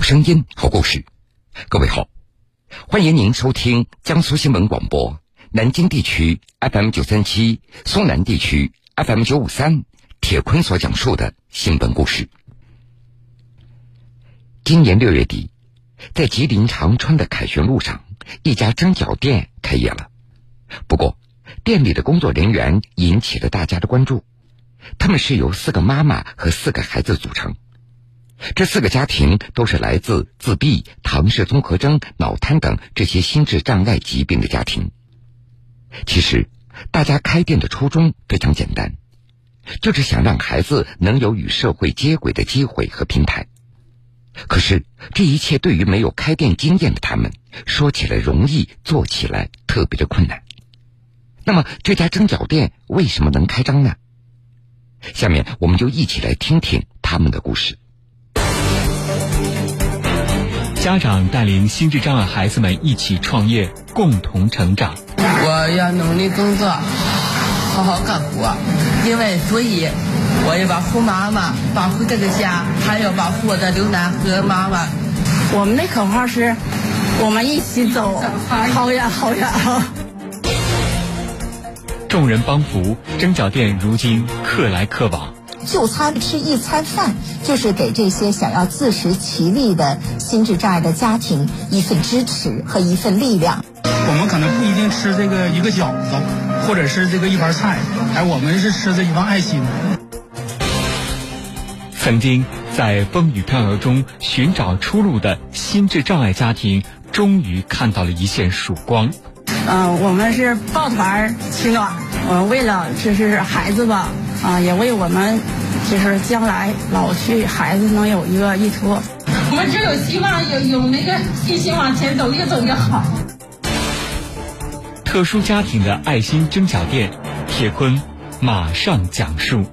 好声音，好故事。各位好，欢迎您收听江苏新闻广播南京地区 FM 九三七、苏南地区 FM 九五三。铁坤所讲述的新闻故事。今年六月底，在吉林长春的凯旋路上，一家蒸饺店开业了。不过，店里的工作人员引起了大家的关注。他们是由四个妈妈和四个孩子组成。这四个家庭都是来自自闭、唐氏综合征、脑瘫等这些心智障碍疾病的家庭。其实，大家开店的初衷非常简单，就是想让孩子能有与社会接轨的机会和平台。可是，这一切对于没有开店经验的他们，说起来容易，做起来特别的困难。那么，这家蒸饺店为什么能开张呢？下面，我们就一起来听听他们的故事。家长带领心智障碍孩子们一起创业，共同成长。我要努力工作，好好干活，因为所以我要保护妈妈，保护这个家，还要保护我的刘楠和妈妈。我们的口号是：我们一起走，好呀好呀。众人帮扶，蒸饺店如今客来客往。就餐吃一餐饭，就是给这些想要自食其力的心智障碍的家庭一份支持和一份力量。我们可能不一定吃这个一个饺子，或者是这个一盘菜，哎，我们是吃这一份爱心。曾经在风雨飘摇中寻找出路的心智障碍家庭，终于看到了一线曙光。嗯，我们是抱团取暖，嗯，为了就是孩子吧。啊，也为我们，就是将来老去，孩子能有一个依托。我们只有希望，有有那个信心往前走，越走越好。特殊家庭的爱心蒸饺店，铁坤马上讲述。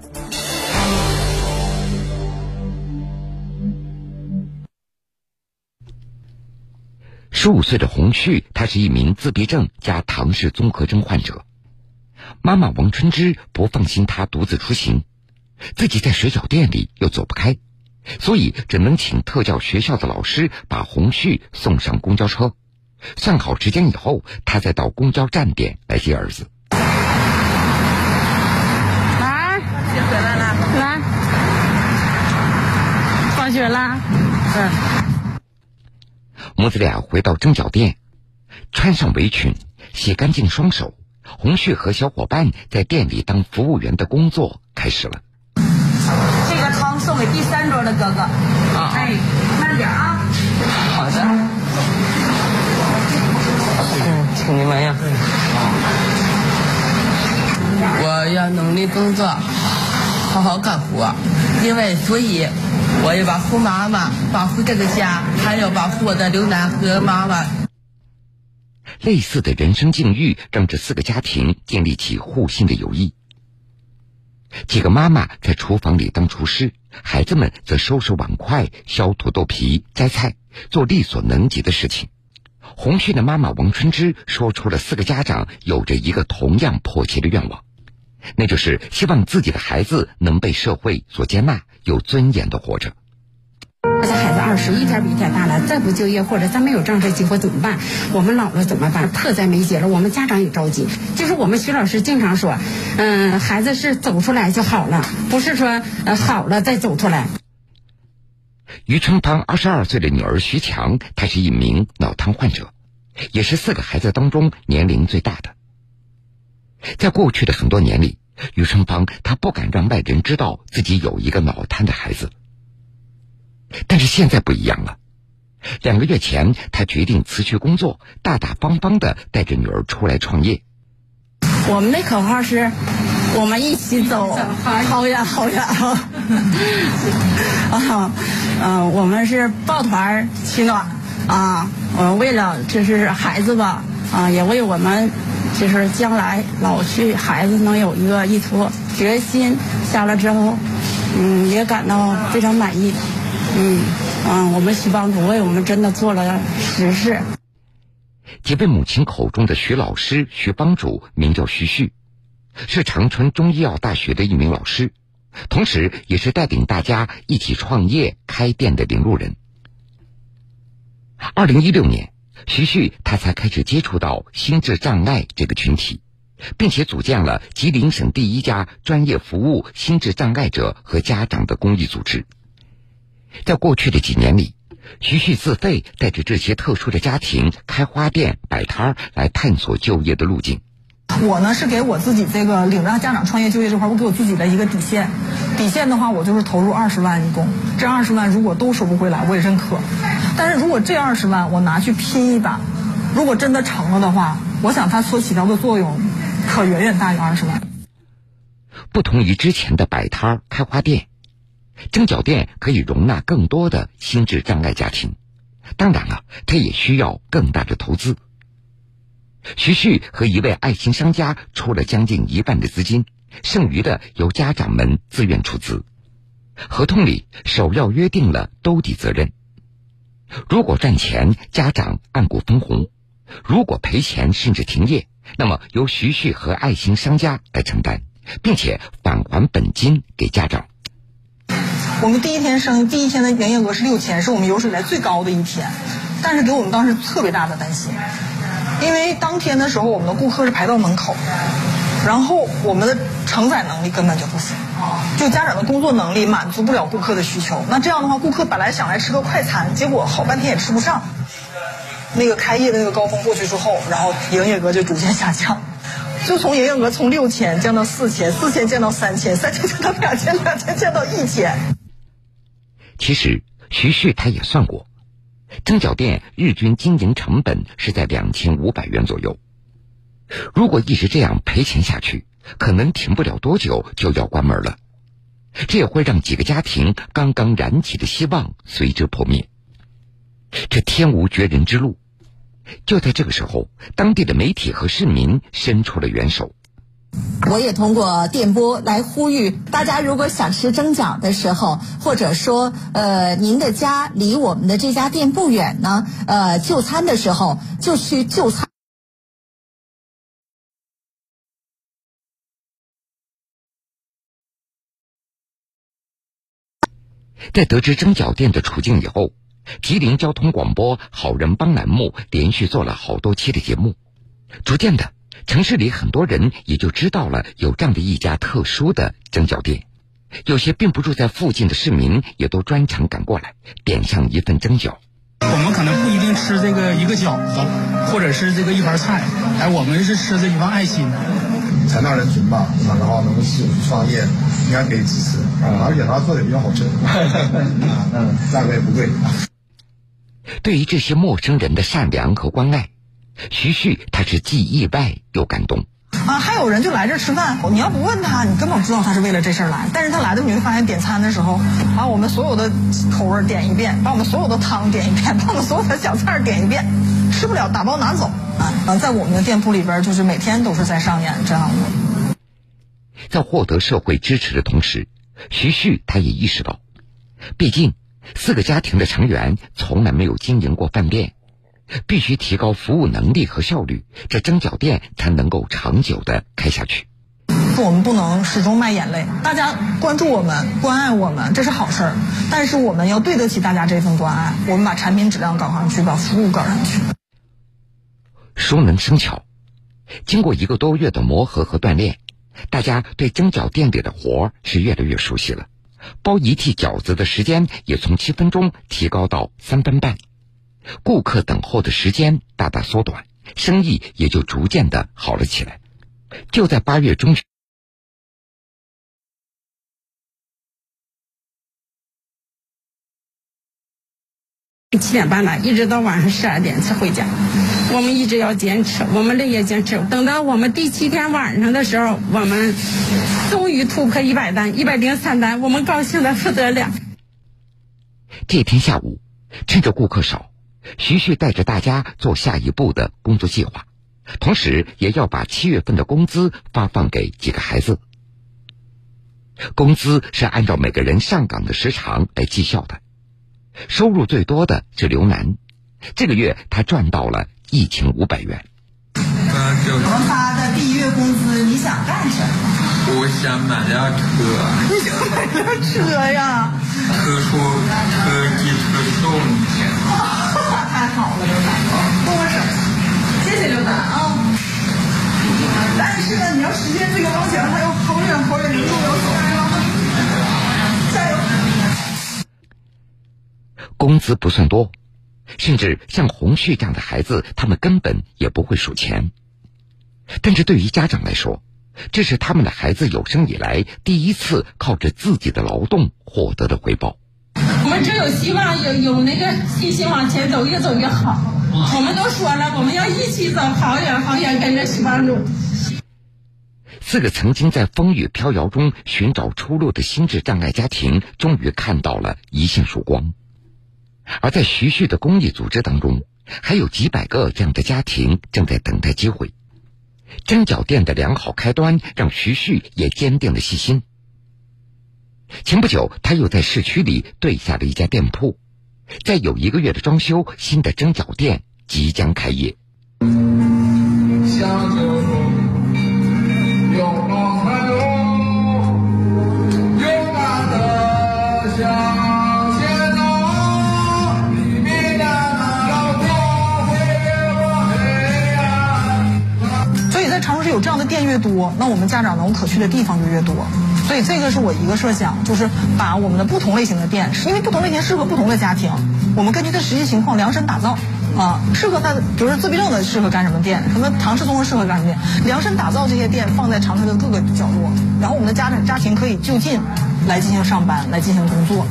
十五岁的洪旭，他是一名自闭症加唐氏综合征患者。妈妈王春芝不放心他独自出行，自己在水饺店里又走不开，所以只能请特教学校的老师把红旭送上公交车。算好时间以后，他再到公交站点来接儿子。来，回来了，来，放学啦。嗯。母子俩回到蒸饺店，穿上围裙，洗干净双手。洪旭和小伙伴在店里当服务员的工作开始了。这个汤送给第三桌的哥哥。啊，哎，慢点啊。好的。嗯，请您慢用。我要努力工作，好好干活，因为所以我要保护妈妈，保护这个家，还要保护我的刘楠和妈妈。类似的人生境遇，让这四个家庭建立起互信的友谊。几个妈妈在厨房里当厨师，孩子们则收拾碗筷、削土豆皮、摘菜，做力所能及的事情。红旭的妈妈王春芝说出了四个家长有着一个同样迫切的愿望，那就是希望自己的孩子能被社会所接纳，有尊严的活着。我家孩子二十一天比一天大了，再不就业或者再没有正式机会怎么办？我们老了怎么办？迫在眉睫了，我们家长也着急。就是我们徐老师经常说，嗯，孩子是走出来就好了，不是说呃好了再走出来。于春芳二十二岁的女儿徐强，她是一名脑瘫患者，也是四个孩子当中年龄最大的。在过去的很多年里，于春芳她不敢让外人知道自己有一个脑瘫的孩子。但是现在不一样了。两个月前，他决定辞去工作，大大方方的带着女儿出来创业。我们的口号是：我们一起走，好远好远！啊，嗯，我们是抱团取暖啊。我们为了就是孩子吧，啊，也为我们就是将来老去，孩子能有一个依托。决心下了之后，嗯，也感到非常满意。嗯，啊，我们徐帮主为我们真的做了实事。几位母亲口中的徐老师、徐帮主，名叫徐旭，是长春中医药大学的一名老师，同时也是带领大家一起创业开店的领路人。二零一六年，徐旭他才开始接触到心智障碍这个群体，并且组建了吉林省第一家专业服务心智障碍者和家长的公益组织。在过去的几年里，徐旭自费带着这些特殊的家庭开花店、摆摊儿，来探索就业的路径。我呢是给我自己这个领着家长创业就业这块，我给我自己的一个底线。底线的话，我就是投入二十万一共。这二十万如果都收不回来，我也认可。但是如果这二十万我拿去拼一把，如果真的成了的话，我想它所起到的作用，可远远大于二十万。不同于之前的摆摊儿、开花店。蒸饺店可以容纳更多的心智障碍家庭，当然了，它也需要更大的投资。徐旭和一位爱心商家出了将近一半的资金，剩余的由家长们自愿出资。合同里首要约定了兜底责任，如果赚钱，家长按股分红；如果赔钱甚至停业，那么由徐旭和爱心商家来承担，并且返还本金给家长。我们第一天生，第一天的营业额是六千，是我们有史以来最高的一天，但是给我们当时特别大的担心，因为当天的时候我们的顾客是排到门口，然后我们的承载能力根本就不行，就家长的工作能力满足不了顾客的需求。那这样的话，顾客本来想来吃个快餐，结果好半天也吃不上。那个开业的那个高峰过去之后，然后营业额就逐渐下降，就从营业额从六千降到四千，四千降到三千，三千降到两千，两千降到一千。其实徐旭他也算过，蒸饺店日均经营成本是在两千五百元左右。如果一直这样赔钱下去，可能停不了多久就要关门了。这也会让几个家庭刚刚燃起的希望随之破灭。这天无绝人之路。就在这个时候，当地的媒体和市民伸出了援手。我也通过电波来呼吁大家，如果想吃蒸饺的时候，或者说呃您的家离我们的这家店不远呢，呃就餐的时候就去就餐。在得知蒸饺店的处境以后，吉林交通广播“好人帮”栏目连续做了好多期的节目，逐渐的。城市里很多人也就知道了有这样的一家特殊的蒸饺店，有些并不住在附近的市民也都专程赶过来点上一份蒸饺。我们可能不一定吃这个一个饺子，或者是这个一盘菜，哎，我们是吃这一份爱心。残障人群吧，然后能够自主创业，应该可以支持，而且他做的也比较好吃，嗯，价格也不贵。对于这些陌生人的善良和关爱。徐旭他是既意外又感动啊！还有人就来这吃饭，你要不问他，你根本不知道他是为了这事儿来。但是他来的，你会发现点餐的时候，把我们所有的口味点一遍，把我们所有的汤点一遍，把我们所有的小菜点一遍，吃不了打包拿走啊！在我们的店铺里边，就是每天都是在上演这样的。在获得社会支持的同时，徐旭他也意识到，毕竟四个家庭的成员从来没有经营过饭店。必须提高服务能力和效率，这蒸饺店才能够长久的开下去。我们不能始终卖眼泪，大家关注我们、关爱我们，这是好事儿。但是我们要对得起大家这份关爱，我们把产品质量搞上去，把服务搞上去。熟能生巧，经过一个多月的磨合和锻炼，大家对蒸饺店里的活儿是越来越熟悉了。包一屉饺子的时间也从七分钟提高到三分半。顾客等候的时间大大缩短，生意也就逐渐的好了起来。就在八月中旬，七点半了，一直到晚上十二点才回家。我们一直要坚持，我们累也坚持。等到我们第七天晚上的时候，我们终于突破一百单，一百零三单，我们高兴的不得了。这天下午，趁着顾客少。徐旭带着大家做下一步的工作计划，同时也要把七月份的工资发放给几个孩子。工资是按照每个人上岗的时长来绩效的。收入最多的是刘楠，这个月他赚到了一千五百元。我们发的第一月工资，你想干什么？我想买辆车。你 想买辆车呀？车说车机车送太好了，刘丹，握握手，谢谢刘丹啊。但是呢，你要实现这个梦想，还有好远好远的路要走。工资不算多，甚至像洪旭这样的孩子，他们根本也不会数钱。但是对于家长来说，这是他们的孩子有生以来第一次靠着自己的劳动获得的回报。我们只有希望有有那个信心往前走，越走越好。我们都说了，我们要一起走好远好远，跟着希望路。四个曾经在风雨飘摇中寻找出路的心智障碍家庭，终于看到了一线曙光。而在徐旭的公益组织当中，还有几百个这样的家庭正在等待机会。蒸饺店的良好开端，让徐旭也坚定了信心。前不久，他又在市区里对下了一家店铺，再有一个月的装修，新的蒸饺店即将开业。所以在城市有这样的店越多，那我们家长能可去的地方就越多。所以这个是我一个设想，就是把我们的不同类型的店，因为不同类型适合不同的家庭，我们根据他实际情况量身打造啊，适合他，比如说自闭症的适合干什么店，什么唐氏综合适合干什么店，量身打造这些店放在长春的各个角落，然后我们的家长家庭可以就近来进行上班，来进行工作。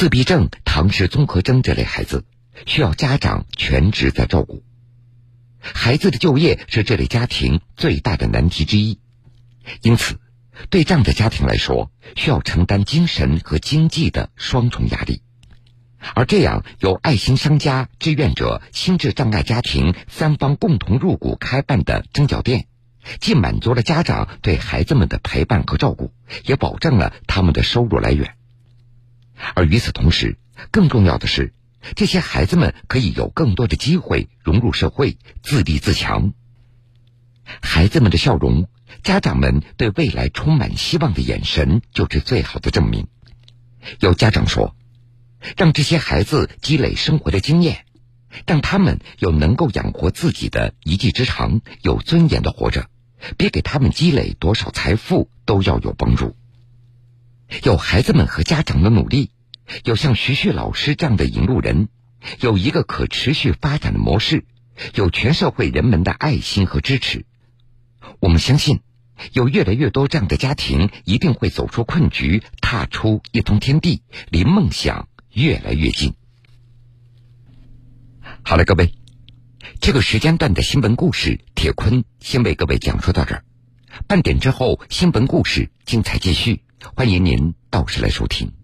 自闭症、唐氏综合征这类孩子，需要家长全职在照顾。孩子的就业是这类家庭最大的难题之一，因此，对这样的家庭来说，需要承担精神和经济的双重压力。而这样由爱心商家、志愿者、心智障碍家庭三方共同入股开办的蒸饺店，既满足了家长对孩子们的陪伴和照顾，也保证了他们的收入来源。而与此同时，更重要的是，这些孩子们可以有更多的机会融入社会，自立自强。孩子们的笑容，家长们对未来充满希望的眼神，就是最好的证明。有家长说：“让这些孩子积累生活的经验，让他们有能够养活自己的一技之长，有尊严的活着，别给他们积累多少财富都要有帮助。”有孩子们和家长的努力，有像徐旭老师这样的引路人，有一个可持续发展的模式，有全社会人们的爱心和支持，我们相信，有越来越多这样的家庭一定会走出困局，踏出一通天地，离梦想越来越近。好了，各位，这个时间段的新闻故事，铁坤先为各位讲述到这儿，半点之后新闻故事精彩继续。欢迎您到时来收听。